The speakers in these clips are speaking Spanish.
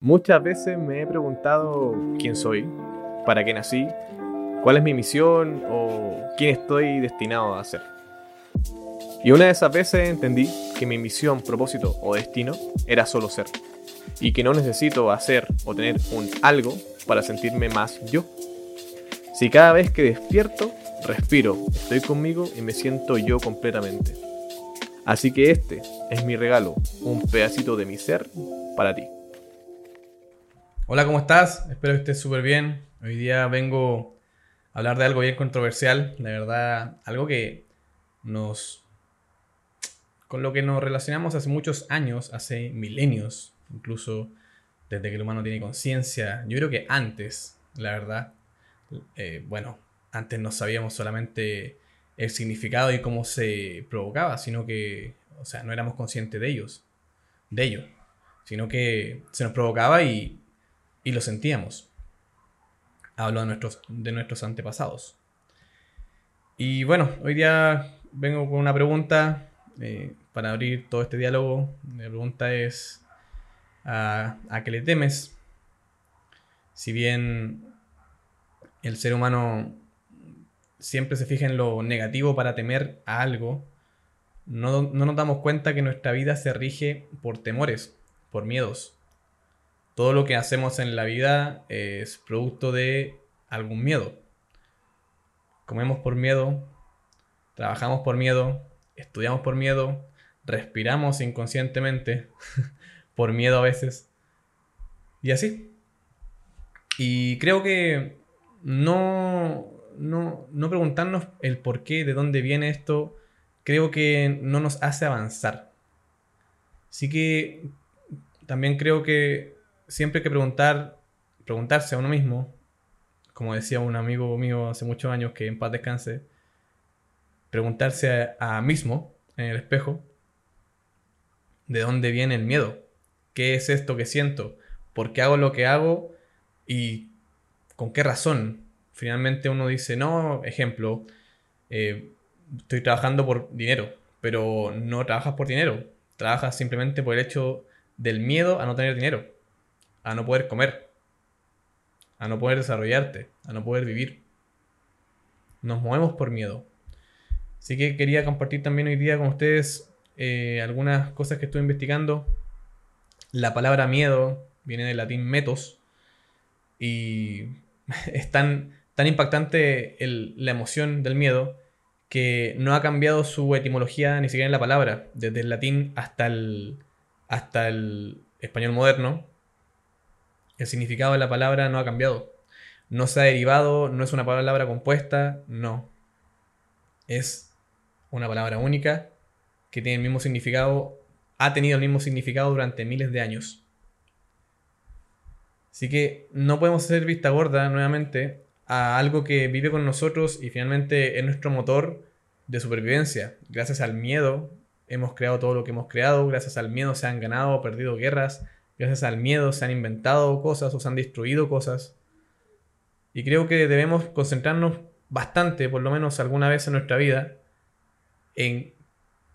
Muchas veces me he preguntado quién soy, para qué nací, cuál es mi misión o quién estoy destinado a ser. Y una de esas veces entendí que mi misión, propósito o destino era solo ser. Y que no necesito hacer o tener un algo para sentirme más yo. Si cada vez que despierto, respiro, estoy conmigo y me siento yo completamente. Así que este es mi regalo, un pedacito de mi ser para ti. Hola, ¿cómo estás? Espero que estés súper bien. Hoy día vengo a hablar de algo bien controversial, de verdad, algo que nos... con lo que nos relacionamos hace muchos años, hace milenios, incluso desde que el humano tiene conciencia. Yo creo que antes, la verdad, eh, bueno, antes no sabíamos solamente el significado y cómo se provocaba, sino que, o sea, no éramos conscientes de ellos, de ello, sino que se nos provocaba y y lo sentíamos. Hablo de nuestros, de nuestros antepasados. Y bueno, hoy día vengo con una pregunta eh, para abrir todo este diálogo. La pregunta es, ¿a, ¿a qué le temes? Si bien el ser humano siempre se fija en lo negativo para temer a algo, no, no, nos damos cuenta que nuestra vida se rige por temores, por miedos todo lo que hacemos en la vida es producto de algún miedo. Comemos por miedo, trabajamos por miedo, estudiamos por miedo, respiramos inconscientemente por miedo a veces. Y así. Y creo que no, no, no preguntarnos el por qué, de dónde viene esto, creo que no nos hace avanzar. Así que también creo que siempre hay que preguntar, preguntarse a uno mismo, como decía un amigo mío hace muchos años que en paz descanse, preguntarse a, mismo en el espejo, ¿de dónde viene el miedo? ¿Qué es esto que siento? ¿Por qué hago lo que hago? ¿Y con qué razón? Finalmente uno dice, no, ejemplo, eh, estoy trabajando por dinero, pero no trabajas por dinero, trabajas simplemente por el hecho del miedo a no tener dinero a no poder comer, a no poder desarrollarte, a no poder vivir. Nos movemos por miedo. Así que quería compartir también hoy día con ustedes eh, algunas cosas que estoy investigando. La palabra miedo viene del latín metos y es tan, tan impactante la emoción del miedo que no ha cambiado su etimología ni siquiera en la palabra, desde el latín hasta el, hasta el español moderno, el significado de la palabra no ha cambiado. No se ha derivado, no es una palabra compuesta, no. Es una palabra única que tiene el mismo significado, ha tenido el mismo significado durante miles de años. Así que no podemos hacer vista gorda nuevamente a algo que vive con nosotros y finalmente es nuestro motor de supervivencia. Gracias al miedo hemos creado todo lo que hemos creado, gracias al miedo se han ganado o perdido guerras, Gracias al miedo se han inventado cosas o se han destruido cosas. Y creo que debemos concentrarnos bastante, por lo menos alguna vez en nuestra vida, en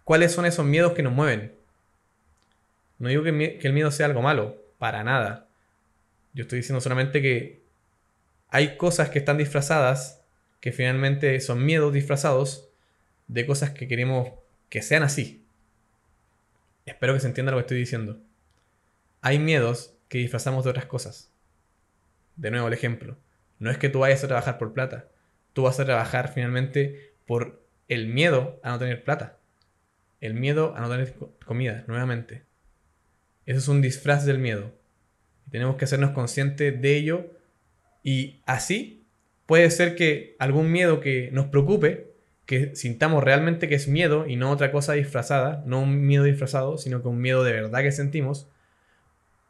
cuáles son esos miedos que nos mueven. No digo que, el miedo sea algo malo, para nada. Yo estoy diciendo solamente que hay cosas que están disfrazadas, que finalmente son miedos disfrazados de cosas que queremos que sean así. Espero que se entienda lo que estoy diciendo. Hay miedos que disfrazamos de otras cosas. De nuevo el ejemplo. No es que tú vayas a trabajar por plata. Tú vas a trabajar finalmente por el miedo a no tener plata. El miedo a no tener comida, nuevamente. Eso es un disfraz del miedo. tenemos que hacernos conscientes de ello. Y así puede ser que algún miedo que nos preocupe, que sintamos realmente que es miedo y no otra cosa disfrazada, no un miedo disfrazado, sino que un miedo de verdad que sentimos,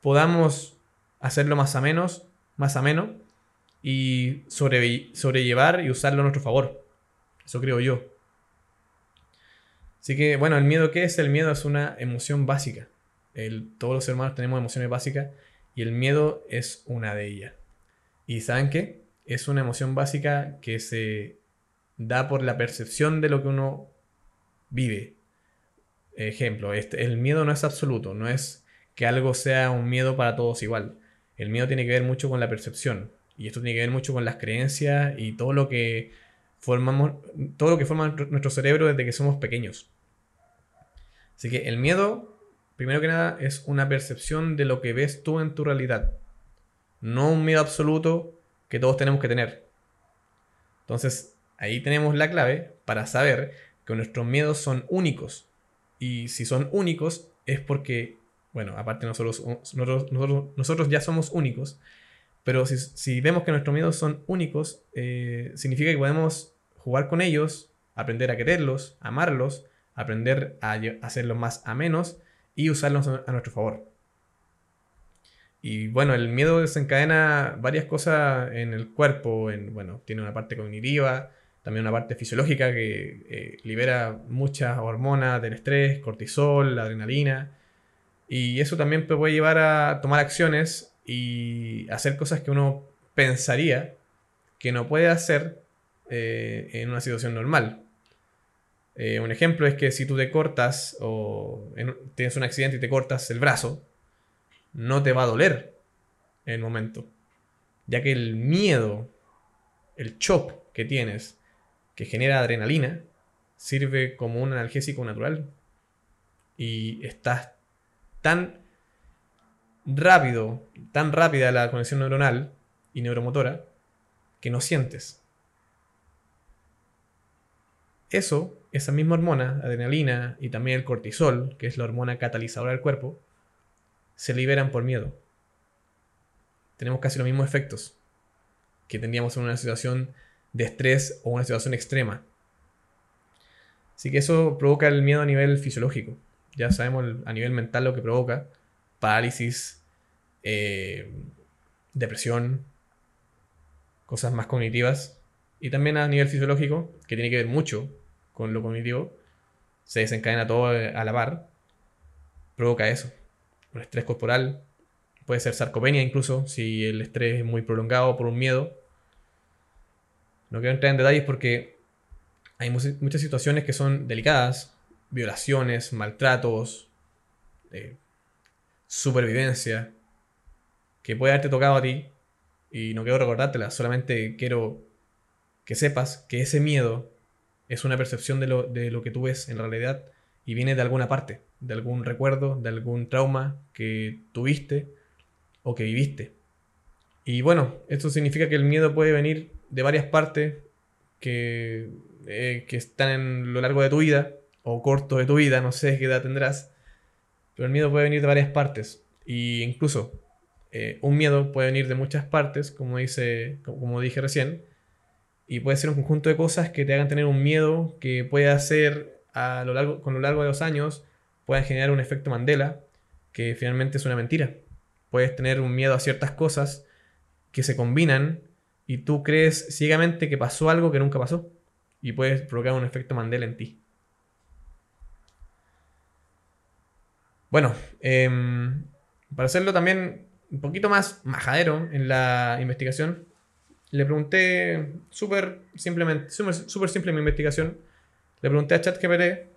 podamos hacerlo más a menos, más ameno y sobrellevar y usarlo a nuestro favor. Eso creo yo. Así que, bueno, el miedo, ¿qué es? El miedo es una emoción básica. Todos los hermanos tenemos emociones básicas y el miedo es una de ellas. ¿Y saben qué? Es una emoción básica que se da por la percepción de lo que uno vive. Ejemplo, este, el miedo no es absoluto, no es que algo sea un miedo para todos igual. El miedo tiene que ver mucho con la percepción. Y esto tiene que ver mucho con las creencias y todo lo que formamos, todo lo que forma nuestro cerebro desde que somos pequeños. Así que el miedo, primero que nada, es una percepción de lo que ves tú en tu realidad. No un miedo absoluto que todos tenemos que tener. Entonces, ahí tenemos la clave para saber que nuestros miedos son únicos. Y si son únicos, es porque, bueno, aparte nosotros, nosotros, ya somos únicos, pero si, vemos que nuestros miedos son únicos, eh, significa que podemos jugar con ellos, aprender a quererlos, amarlos, aprender a hacerlos más a menos y usarlos a nuestro favor. Y bueno, el miedo desencadena varias cosas en el cuerpo, en, bueno, tiene una parte cognitiva, también una parte fisiológica que eh, libera muchas hormonas del estrés, cortisol, adrenalina. Y eso también puede llevar a tomar acciones y hacer cosas que uno pensaría que no puede hacer eh, en una situación normal. Eh, un ejemplo es que si tú te cortas o tienes un accidente y te cortas el brazo, no te va a doler en el momento. Ya que el miedo, el shock que tienes, que genera adrenalina, sirve como un analgésico natural. Y estás tan rápido, tan rápida la conexión neuronal y neuromotora, que no sientes. Eso, esa misma hormona, adrenalina y también el cortisol, que es la hormona catalizadora del cuerpo, se liberan por miedo. Tenemos casi los mismos efectos que tendríamos en una situación de estrés o una situación extrema. Así que eso provoca el miedo a nivel fisiológico. Ya sabemos a nivel mental lo que provoca. Parálisis, eh, depresión, cosas más cognitivas. Y también a nivel fisiológico, que tiene que ver mucho con lo cognitivo, se desencadena todo a la par, provoca eso un estrés corporal, puede ser sarcopenia incluso, si el estrés es muy prolongado por un miedo. No quiero entrar en detalles porque hay muchas situaciones que son delicadas, violaciones, maltratos, eh, supervivencia, que puede haberte tocado a ti y no quiero recordártela, solamente quiero que sepas que ese miedo es una percepción de lo, de lo que tú ves en realidad y viene de alguna parte de algún recuerdo, de algún trauma que tuviste o que viviste. Y bueno, esto significa que el miedo puede venir de varias partes que, eh, que están en lo largo de tu vida o corto de tu vida, no sé qué edad tendrás, pero el miedo puede venir de varias partes. Y incluso eh, un miedo puede venir de muchas partes, como, dice, como dije recién, y puede ser un conjunto de cosas que te hagan tener un miedo que puede hacer a lo largo, con lo largo de los años pueden generar un efecto Mandela, que finalmente es una mentira. Puedes tener un miedo a ciertas cosas que se combinan y tú crees ciegamente que pasó algo que nunca pasó. Y puedes provocar un efecto Mandela en ti. Bueno, em, para hacerlo también un poquito más majadero en la investigación, le pregunté súper simplemente, súper simple mi investigación, le pregunté a ChatGPT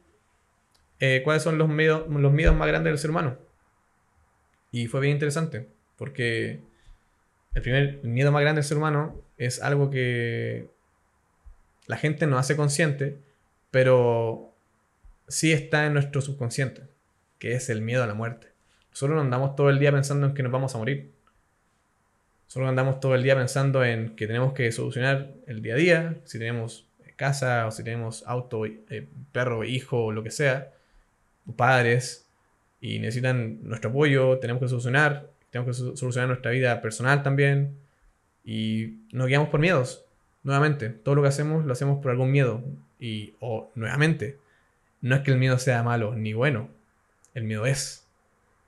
eh, cuáles son los miedos, los miedos más grandes del ser humano. Y fue bien interesante, porque el primer miedo más grande del ser humano es algo que la gente no hace consciente, pero sí está en nuestro subconsciente, que es el miedo a la muerte. Nosotros no andamos todo el día pensando en que nos vamos a morir. Solo andamos todo el día pensando en que tenemos que solucionar el día a día, si tenemos casa o si tenemos auto, eh, perro, hijo o lo que sea padres y necesitan nuestro apoyo, tenemos que solucionar, tenemos que solucionar nuestra vida personal también y nos guiamos por miedos. Nuevamente, todo lo que hacemos lo hacemos por algún miedo y o nuevamente, no es que el miedo sea malo ni bueno, el miedo es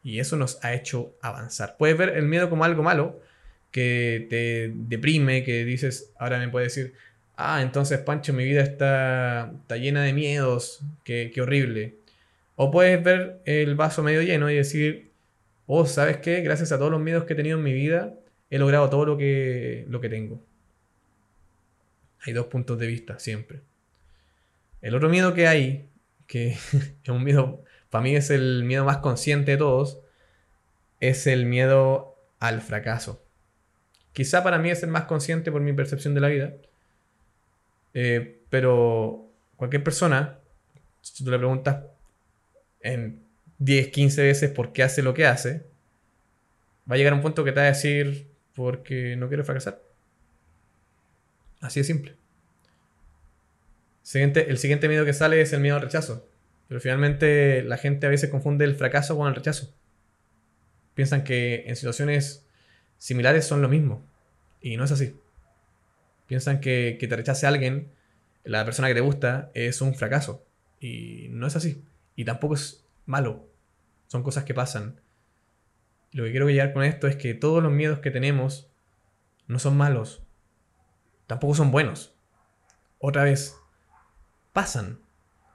y eso nos ha hecho avanzar. Puedes ver el miedo como algo malo que te deprime, que dices, ahora me puedes decir, ah, entonces Pancho, mi vida está, está llena de miedos, qué, qué horrible. O puedes ver el vaso medio lleno y decir, oh, ¿sabes qué? Gracias a todos los miedos que he tenido en mi vida, he logrado todo lo que, lo que tengo. Hay dos puntos de vista siempre. El otro miedo que hay, que es un miedo, para mí es el miedo más consciente de todos, es el miedo al fracaso. Quizá para mí es el más consciente por mi percepción de la vida. Eh, pero cualquier persona, si tú le preguntas en 10, 15 veces por qué hace lo que hace, va a llegar a un punto que te va a decir porque no quiero fracasar. Así de simple. Siguiente, el siguiente miedo que sale es el miedo al rechazo. Pero finalmente la gente a veces confunde el fracaso con el rechazo. Piensan que en situaciones similares son lo mismo. Y no es así. Piensan que, que te rechace alguien, la persona que te gusta, es un fracaso. Y no es así. Y tampoco es malo. Son cosas que pasan. Lo que quiero llegar con esto es que todos los miedos que tenemos no son malos. Tampoco son buenos. Otra vez, pasan.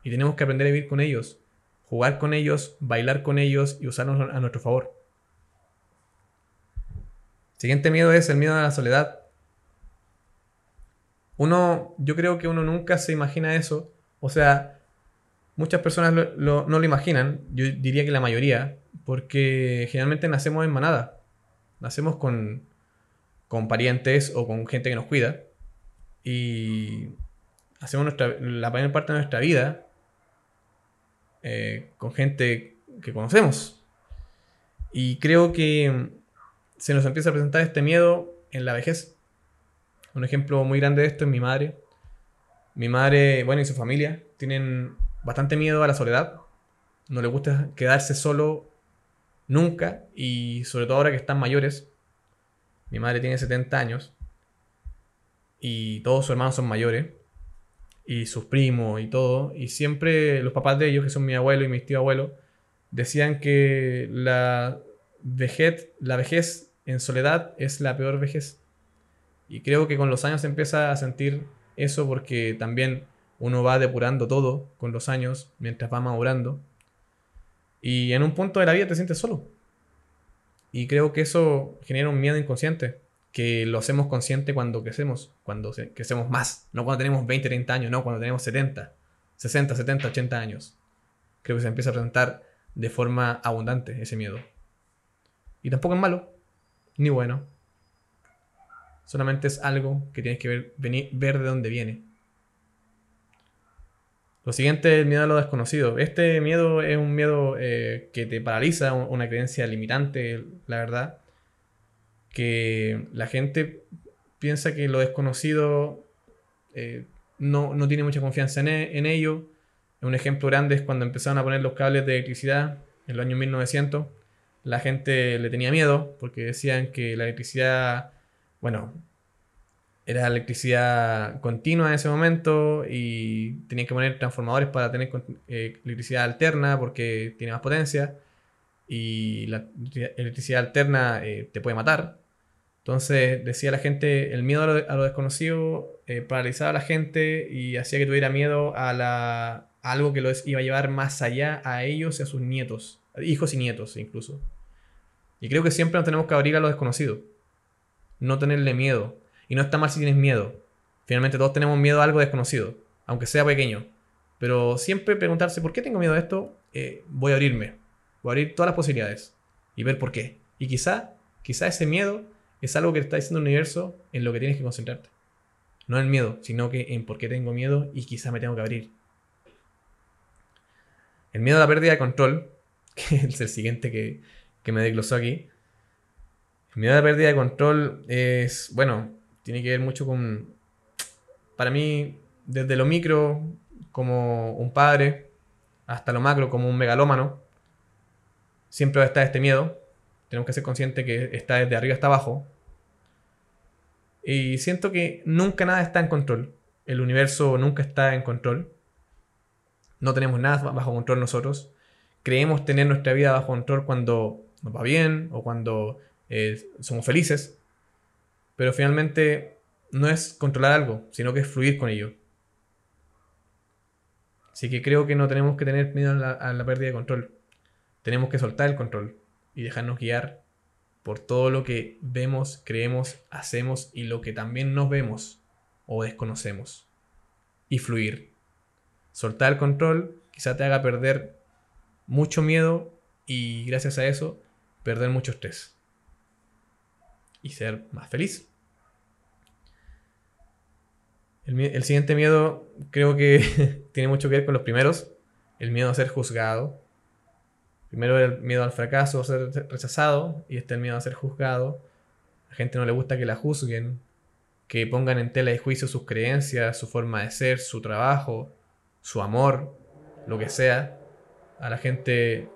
Y tenemos que aprender a vivir con ellos. Jugar con ellos, bailar con ellos y usarlos a nuestro favor. Siguiente miedo es el miedo a la soledad. Uno, yo creo que uno nunca se imagina eso. O sea, muchas personas no lo imaginan. Yo diría que la mayoría. Porque generalmente nacemos en manada. Nacemos con, con parientes o con gente que nos cuida. Y hacemos nuestra, la mayor parte de nuestra vida eh, con gente que conocemos. Y creo que se nos empieza a presentar este miedo en la vejez. Un ejemplo muy grande de esto es mi madre. Mi madre, bueno, y su familia tienen bastante miedo a la soledad. No les gusta quedarse solo nunca y sobre todo ahora que están mayores. Mi madre tiene 70 años y todos sus hermanos son mayores y sus primos y todo, y siempre los papás de ellos, que son mi abuelo y mi tío abuelo, decían que la vejez, la vejez en soledad es la peor vejez. Y creo que con los años se empieza a sentir eso porque también uno va depurando todo con los años mientras va madurando. Y en un punto de la vida te sientes solo. Y creo que eso genera un miedo inconsciente que lo hacemos consciente cuando crecemos, cuando crecemos más, no cuando tenemos 20, 30 años, no, cuando tenemos 70, 60, 70, 80 años. Creo que se empieza a presentar de forma abundante ese miedo. Y tampoco es malo, ni bueno. Solamente es algo que tienes que ver, venir, ver de dónde viene. Lo siguiente es el miedo a lo desconocido. Este miedo es un miedo eh, que te paraliza, una creencia limitante, la verdad que la gente piensa que lo desconocido eh, no, tiene mucha confianza e, en, ello. Un ejemplo grande es cuando empezaron a poner los cables de electricidad en el año 1900. La gente le tenía miedo porque decían que la electricidad, bueno, era electricidad continua en ese momento y tenían que poner transformadores para tener eh, electricidad alterna porque tiene más potencia y la electricidad alterna eh, te puede matar. Entonces decía la gente, el miedo a lo, desconocido eh, paralizaba a la gente y hacía que tuviera miedo a, la, algo que los iba a llevar más allá a ellos y a sus nietos, hijos y nietos incluso. Y creo que siempre nos tenemos que abrir a lo desconocido, no tenerle miedo. Y no está mal si tienes miedo. Finalmente todos tenemos miedo a algo desconocido, aunque sea pequeño. Pero siempre preguntarse, ¿por qué tengo miedo a esto? Eh, voy a abrirme, voy a abrir todas las posibilidades y ver por qué. Y quizá, quizá ese miedo es algo que está diciendo el universo en lo que tienes que concentrarte. No en el miedo, sino que en por qué tengo miedo y quizá me tengo que abrir. El miedo a la pérdida de control, que es el siguiente que, que me desglosó aquí. El miedo a la pérdida de control es, bueno, tiene que ver mucho con, para mí, desde lo micro, como un padre, hasta lo macro, como un megalómano, siempre va a estar este miedo, tenemos que ser conscientes que está desde arriba hasta abajo. Y siento que nunca nada está en control. El universo nunca está en control. No tenemos nada bajo control nosotros. Creemos tener nuestra vida bajo control cuando nos va bien o cuando eh, somos felices. Pero finalmente no es controlar algo, sino que es fluir con ello. Así que creo que no tenemos que tener miedo a la pérdida de control. Tenemos que soltar el control y dejarnos guiar por todo lo que vemos, creemos, hacemos y lo que también no vemos o desconocemos. Y fluir. Soltar el control quizá te haga perder mucho miedo y gracias a eso perder mucho estrés y ser más feliz. El, siguiente miedo creo que tiene mucho que ver con los primeros. El miedo a ser juzgado. Primero el miedo al fracaso, a ser rechazado. Y este el miedo a ser juzgado. A la gente no le gusta que la juzguen. Que pongan en tela de juicio sus creencias, su forma de ser, su trabajo, su amor, lo que sea. A la gente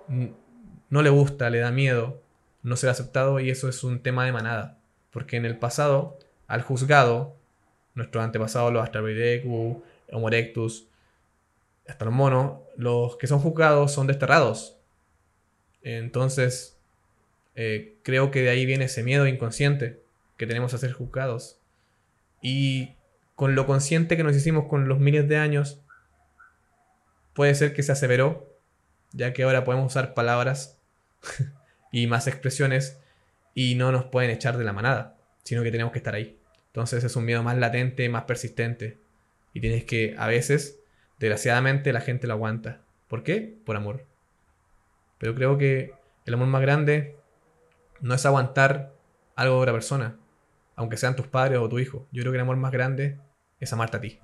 no le gusta, le da miedo no ser aceptado y eso es un tema de manada. Porque en el pasado, al juzgado, nuestros antepasados, los Astravidecu, Homo erectus, hasta los monos, los que son juzgados son desterrados. Entonces, eh, creo que de ahí viene ese miedo inconsciente que tenemos a ser juzgados. Y con lo consciente que nos hicimos con los miles de años, puede ser que se aseveró, ya que ahora podemos usar palabras y más expresiones y no nos pueden echar de la manada, sino que tenemos que estar ahí. Entonces es un miedo más latente, más persistente. Y tienes que, a veces, desgraciadamente, la gente lo aguanta. ¿Por qué? Por amor. Pero creo que el amor más grande no es aguantar algo de otra persona, aunque sean tus padres o tu hijo. Yo creo que el amor más grande es amarte a ti.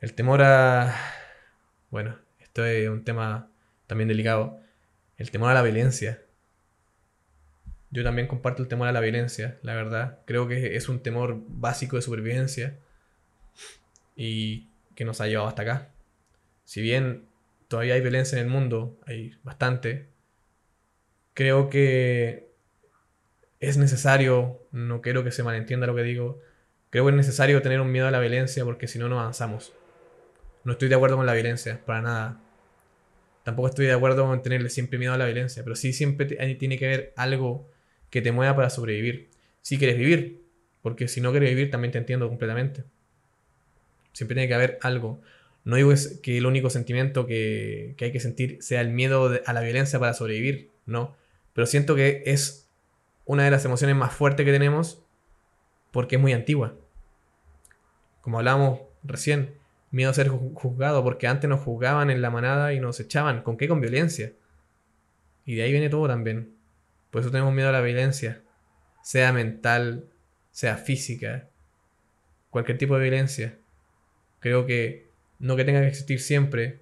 El temor a... Bueno, esto es un tema también delicado. El temor a la violencia. Yo también comparto el temor a la violencia, la verdad. Creo que es un temor básico de supervivencia y que nos ha llevado hasta acá. Si bien todavía hay violencia en el mundo, hay bastante, creo que es necesario, no quiero que se malentienda lo que digo, creo que es necesario tener un miedo a la violencia porque si no, no avanzamos. No estoy de acuerdo con la violencia, para nada. Tampoco estoy de acuerdo con tenerle siempre miedo a la violencia, pero sí siempre tiene que haber algo que te mueva para sobrevivir. Si quieres vivir, porque si no quieres vivir también te entiendo completamente. Siempre tiene que haber algo. No digo que el único sentimiento que, hay que sentir sea el miedo a la violencia para sobrevivir, no. Pero siento que es una de las emociones más fuertes que tenemos porque es muy antigua. Como hablábamos recién, miedo a ser juzgado, porque antes nos juzgaban en la manada y nos echaban. ¿Con qué? Con violencia. Y de ahí viene todo también. Por eso tenemos miedo a la violencia, sea mental, sea física, cualquier tipo de violencia. Creo que no que tenga que existir siempre,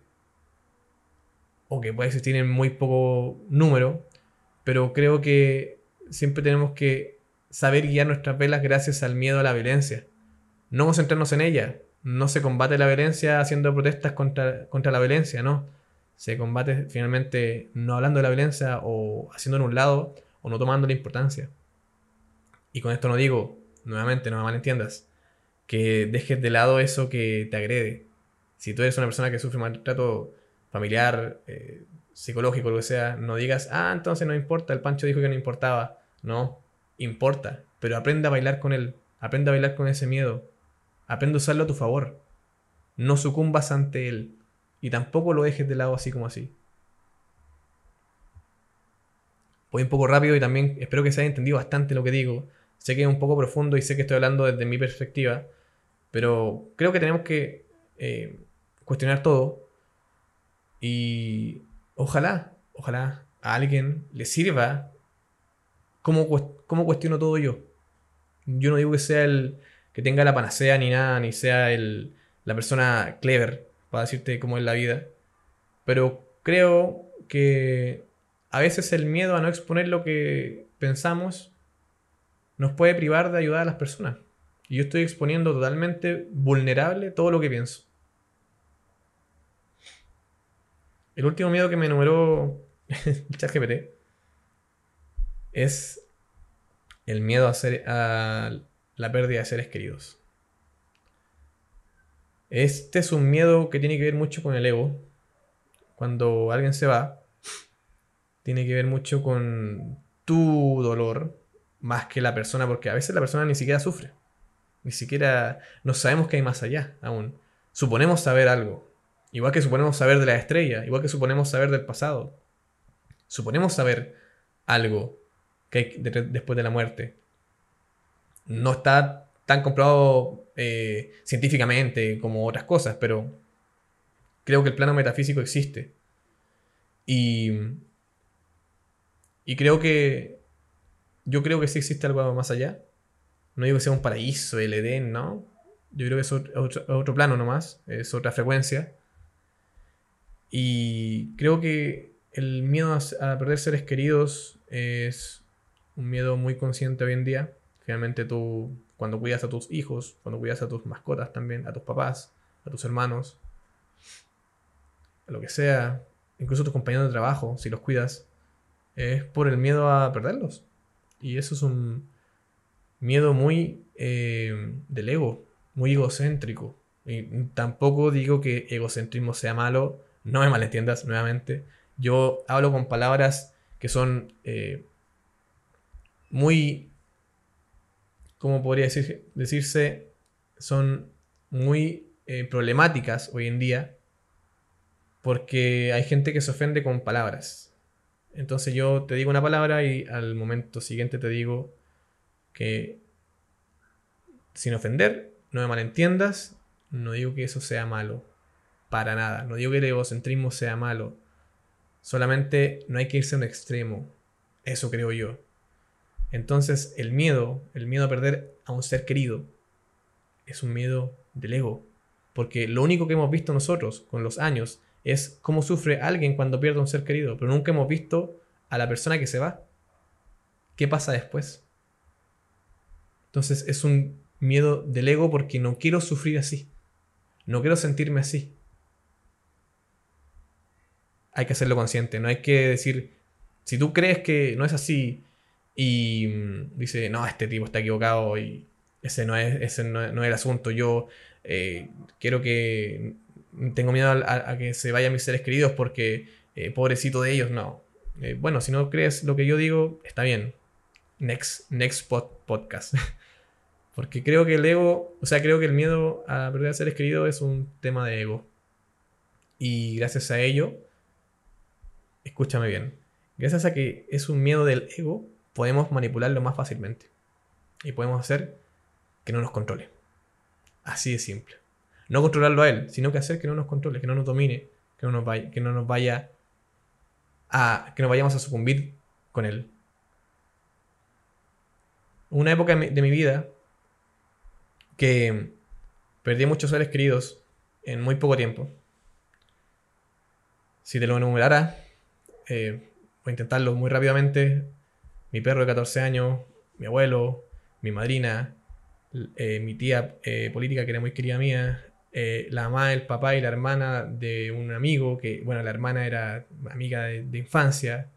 o que pueda existir en muy poco número, pero creo que siempre tenemos que saber guiar nuestras velas gracias al miedo a la violencia. No concentrarnos en ella. No se combate la violencia haciendo protestas contra, contra la violencia, no. Se combate finalmente no hablando de la violencia o haciendo en un lado, o no tomando la importancia. Y con esto no digo, nuevamente, no me malentiendas, que dejes de lado eso que te agrede. Si tú eres una persona que sufre maltrato familiar, eh, psicológico, lo que sea, no digas, ah, entonces no importa, el Pancho dijo que no importaba. No, importa, pero aprende a bailar con él, aprende a bailar con ese miedo, aprende a usarlo a tu favor. No sucumbas ante él y tampoco lo dejes de lado así como así. voy un poco rápido y también espero que se haya entendido bastante lo que digo. Sé que es un poco profundo y sé que estoy hablando desde mi perspectiva, pero creo que tenemos que eh, cuestionar todo y ojalá, ojalá a alguien le sirva cómo, cómo cuestiono todo yo. Yo no digo que sea el que tenga la panacea ni nada, ni sea el, la persona clever para decirte cómo es la vida, pero creo que a veces el miedo a no exponer lo que pensamos nos puede privar de ayudar a las personas. Y yo estoy exponiendo totalmente vulnerable todo lo que pienso. El último miedo que me enumeró ChatGPT es el miedo a, ser, a la pérdida de seres queridos. Este es un miedo que tiene que ver mucho con el ego. Cuando alguien se va, tiene que ver mucho con tu dolor más que la persona, porque a veces la persona ni siquiera sufre. Ni siquiera no sabemos que hay más allá aún. Suponemos saber algo. Igual que suponemos saber de la estrella, igual que suponemos saber del pasado. Suponemos saber algo que hay después de la muerte. No está tan comprobado eh, científicamente como otras cosas, pero creo que el plano metafísico existe. Y Y creo que. Yo creo que sí existe algo más allá. No digo que sea un paraíso, el Edén, ¿no? Yo creo que es otro, otro plano nomás, es otra frecuencia. Y creo que el miedo a, perder seres queridos es un miedo muy consciente hoy en día. Finalmente tú, cuando cuidas a tus hijos, cuando cuidas a tus mascotas también, a tus papás, a tus hermanos, a lo que sea, incluso a tus compañeros de trabajo, si los cuidas, es por el miedo a perderlos. Y eso es un miedo muy eh, del ego, muy egocéntrico. Y tampoco digo que egocentrismo sea malo, no me malentiendas nuevamente. Yo hablo con palabras que son eh, muy, ¿cómo podría decir, decirse? Son muy eh, problemáticas hoy en día porque hay gente que se ofende con palabras. Entonces yo te digo una palabra y al momento siguiente te digo que sin ofender, no me malentiendas, no digo que eso sea malo, para nada, no digo que el egocentrismo sea malo, solamente no hay que irse a un extremo, eso creo yo. Entonces el miedo, el miedo a perder a un ser querido, es un miedo del ego, porque lo único que hemos visto nosotros con los años es cómo sufre alguien cuando pierde un ser querido, pero nunca hemos visto a la persona que se va. ¿Qué pasa después? Entonces es un miedo del ego porque no quiero sufrir así. No quiero sentirme así. Hay que hacerlo consciente. No hay que decir, si tú crees que no es así y mm, dice, no, este tipo está equivocado y ese no es, ese no, es el asunto. Yo eh, quiero que tengo miedo a, que se vayan mis seres queridos porque eh, pobrecito de ellos, no. Eh, bueno, si no crees lo que yo digo, está bien. Next, next podcast. porque creo que el ego, o sea, creo que el miedo a perder a seres queridos es un tema de ego. Y gracias a ello, escúchame bien, gracias a que es un miedo del ego, podemos manipularlo más fácilmente. Y podemos hacer que no nos controle. Así de simple no controlarlo a él, sino que hacer que no nos controle, que no nos domine, que no nos vaya, que no nos vaya a, que nos vayamos a sucumbir con él. Una época de mi vida que perdí muchos seres queridos en muy poco tiempo. Si te lo enumerara, eh, voy a intentarlo muy rápidamente. Mi perro de 14 años, mi abuelo, mi madrina, eh, mi tía eh, política que era muy querida mía, eh, la mamá, el papá y la hermana de un amigo, que, bueno, la hermana era amiga de, infancia,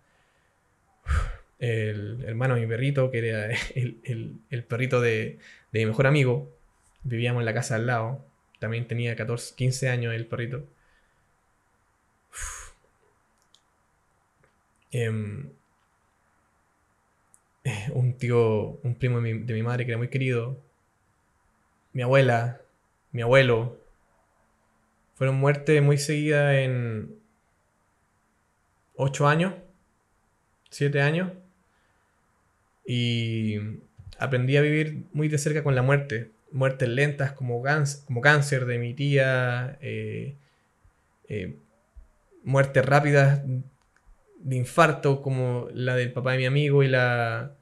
el hermano de mi perrito, que era el, perrito de, mi mejor amigo, vivíamos en la casa al lado, también tenía 14, 15 años el perrito. Em, un tío, un primo de mi, de mi madre que era muy querido, mi abuela, mi abuelo, fueron muertes muy seguidas en 8 años, 7 años. Y aprendí a vivir muy de cerca con la muerte. Muertes lentas como, cáncer de mi tía, eh, eh, muertes rápidas de infarto como la del papá de mi amigo y la,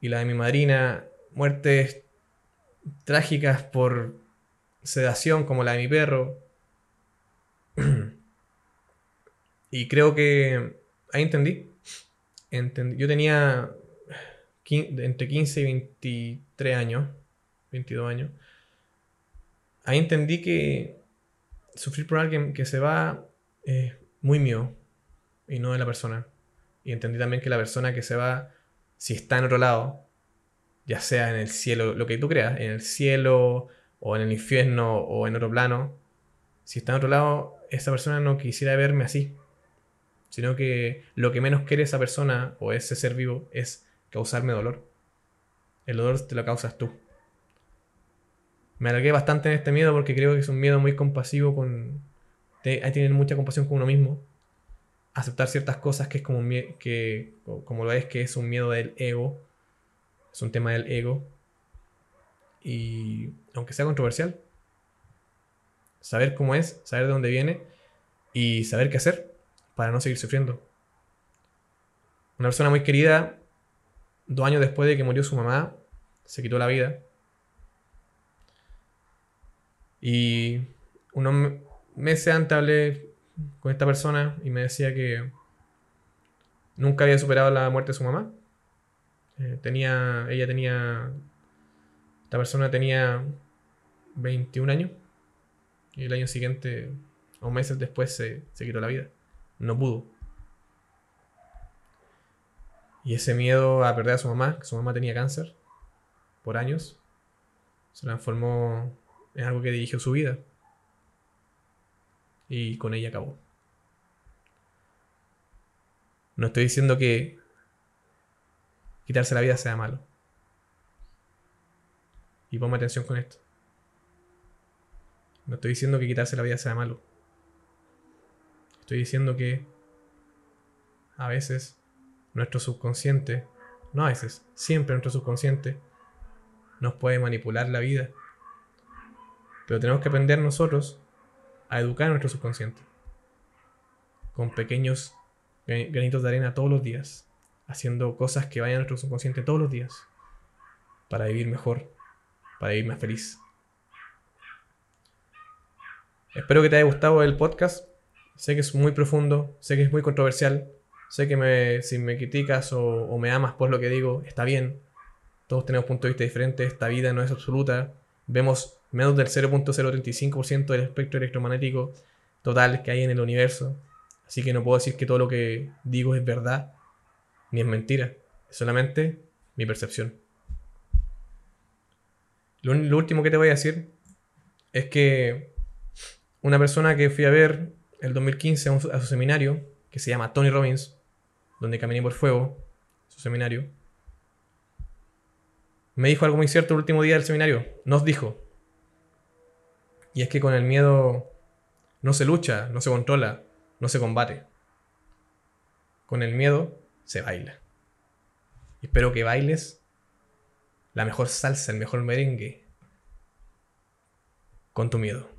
y la de mi madrina, muertes trágicas por sedación como la de mi perro, y creo que ahí entendí. Yo tenía entre 15 y 23 años, 22 años. Ahí entendí que sufrir por alguien que se va es muy mío y no de la persona. Y entendí también que la persona que se va, si está en otro lado, ya sea en el cielo, lo que tú creas, en el cielo o en el infierno o en otro plano, si está en otro lado, esa persona no quisiera verme así, sino que lo que menos quiere esa persona o ese ser vivo es causarme dolor. El dolor te lo causas tú. Me alargué bastante en este miedo porque creo que es un miedo muy compasivo con... Hay que tener mucha compasión con uno mismo. Aceptar ciertas cosas que es como, que, como lo es, que es un miedo del ego. Es un tema del ego. Y aunque sea controversial, saber cómo es, saber de dónde viene y saber qué hacer para no seguir sufriendo. Una persona muy querida, dos años después de que murió su mamá, se quitó la vida. Y unos meses antes hablé con esta persona y me decía que nunca había superado la muerte de su mamá. Eh, tenía, ella tenía, esta persona tenía 21 años y el año siguiente, o meses después, se, se quitó la vida. No pudo. Y ese miedo a perder a su mamá, que su mamá tenía cáncer por años, se transformó en algo que dirigió su vida. Y con ella acabó. No estoy diciendo que quitarse la vida sea malo. Y ponme atención con esto. No estoy diciendo que quitarse la vida sea malo. Estoy diciendo que a veces nuestro subconsciente, no a veces, siempre nuestro subconsciente nos puede manipular la vida. Pero tenemos que aprender nosotros a educar a nuestro subconsciente. Con pequeños granitos de arena todos los días. Haciendo cosas que vayan a nuestro subconsciente todos los días. Para vivir mejor. Para vivir más feliz. Espero que te haya gustado el podcast. Sé que es muy profundo, sé que es muy controversial, sé que me, si me criticas o, me amas por lo que digo, está bien. Todos tenemos puntos de vista diferentes, esta vida no es absoluta. Vemos menos del 0.035% del espectro electromagnético total que hay en el universo. Así que no puedo decir que todo lo que digo es verdad, ni es mentira. Es solamente mi percepción. Lo, lo último que te voy a decir es que una persona que fui a ver el 2015 a, su seminario, que se llama Tony Robbins, donde caminé por fuego, su seminario, me dijo algo muy cierto el último día del seminario. Nos dijo. Y es que con el miedo no se lucha, no se controla, no se combate. Con el miedo se baila. Espero que bailes la mejor salsa, el mejor merengue con tu miedo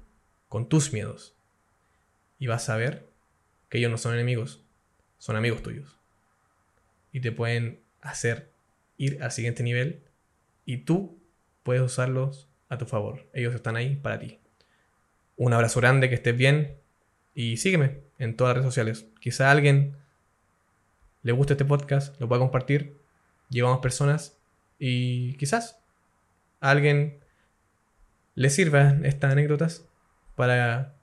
con tus miedos. Y vas a ver que ellos no son enemigos, son amigos tuyos. Y te pueden hacer ir al siguiente nivel y tú puedes usarlos a tu favor. Ellos están ahí para ti. Un abrazo grande, que estés bien y sígueme en todas las redes sociales. Quizá a alguien le guste este podcast, lo pueda compartir, llevamos personas y quizás a alguien le sirvan estas anécdotas para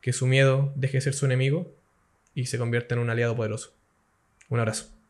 que su miedo deje de ser su enemigo y se convierta en un aliado poderoso. Un abrazo.